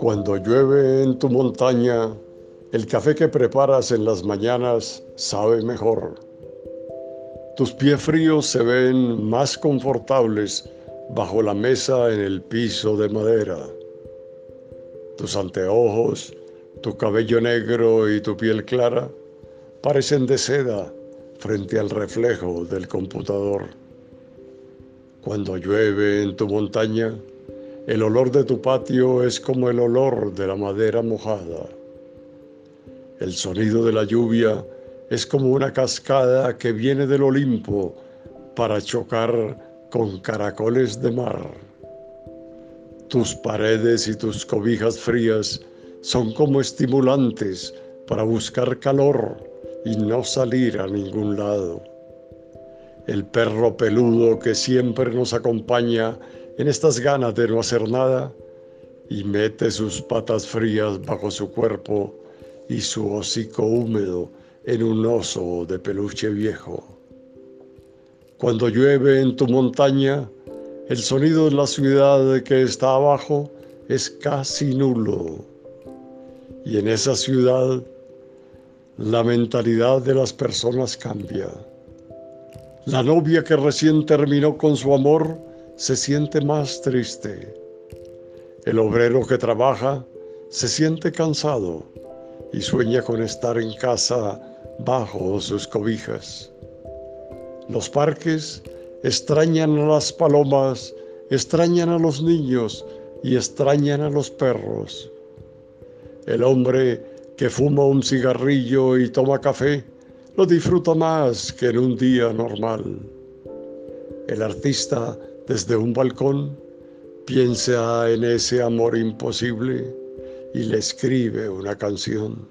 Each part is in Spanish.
Cuando llueve en tu montaña, el café que preparas en las mañanas sabe mejor. Tus pies fríos se ven más confortables bajo la mesa en el piso de madera. Tus anteojos, tu cabello negro y tu piel clara parecen de seda frente al reflejo del computador. Cuando llueve en tu montaña, el olor de tu patio es como el olor de la madera mojada. El sonido de la lluvia es como una cascada que viene del Olimpo para chocar con caracoles de mar. Tus paredes y tus cobijas frías son como estimulantes para buscar calor y no salir a ningún lado. El perro peludo que siempre nos acompaña en estas ganas de no hacer nada y mete sus patas frías bajo su cuerpo y su hocico húmedo en un oso de peluche viejo. Cuando llueve en tu montaña, el sonido de la ciudad que está abajo es casi nulo. Y en esa ciudad la mentalidad de las personas cambia. La novia que recién terminó con su amor se siente más triste. El obrero que trabaja se siente cansado y sueña con estar en casa bajo sus cobijas. Los parques extrañan a las palomas, extrañan a los niños y extrañan a los perros. El hombre que fuma un cigarrillo y toma café lo disfruta más que en un día normal. El artista desde un balcón, piensa en ese amor imposible y le escribe una canción.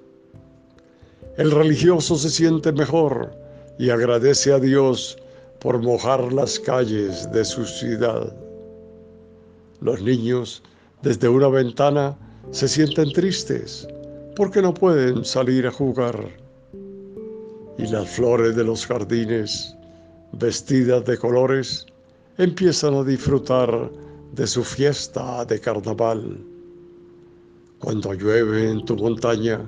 El religioso se siente mejor y agradece a Dios por mojar las calles de su ciudad. Los niños desde una ventana se sienten tristes porque no pueden salir a jugar. Y las flores de los jardines, vestidas de colores, empiezan a disfrutar de su fiesta de carnaval. Cuando llueve en tu montaña,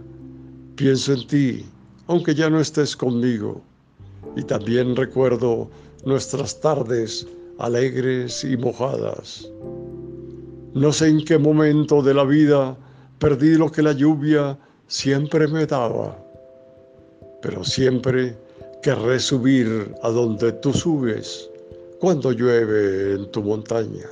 pienso en ti, aunque ya no estés conmigo, y también recuerdo nuestras tardes alegres y mojadas. No sé en qué momento de la vida perdí lo que la lluvia siempre me daba, pero siempre querré subir a donde tú subes cuando llueve en tu montaña.